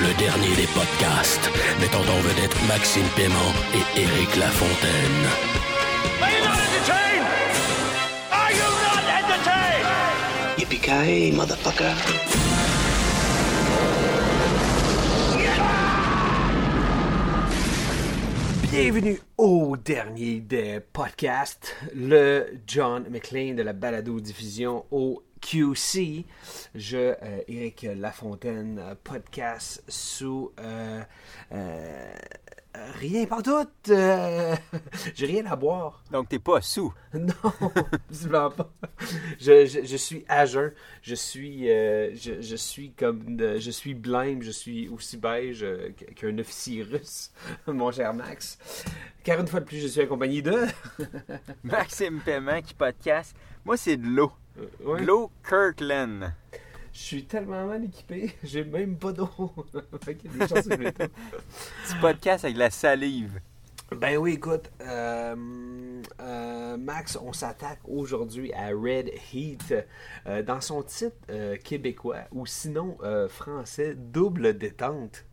Le dernier des podcasts, mettant en vedette Maxime Paiement et Éric Lafontaine. Are you not entertained? Are you not entertained? Yippee-ki-yay, motherfucker. Bienvenue au dernier des podcasts, le John McLean de la balado-diffusion au QC. Je, euh, Éric Lafontaine, euh, podcast sous euh, euh, rien par tout. euh, J'ai rien à boire. Donc, t'es pas sous. Non, absolument pas. Je, je, je suis à jeun. Je suis, euh, je, je suis comme, de- je suis blême. Je suis aussi beige euh, qu'un officier russe, mon cher Max. Car une fois de plus, je suis accompagné de. Maxime Paiement qui podcast. Moi, c'est de l'eau. Ouais. De l'eau Kirkland. Je suis tellement mal équipé, j'ai même pas d'eau. Fait qu'il y a des chances que. Tu podcast avec la salive. Ben oui, écoute, euh, euh, Max, on s'attaque aujourd'hui à Red Heat euh, dans son titre euh, québécois ou sinon euh, français double détente.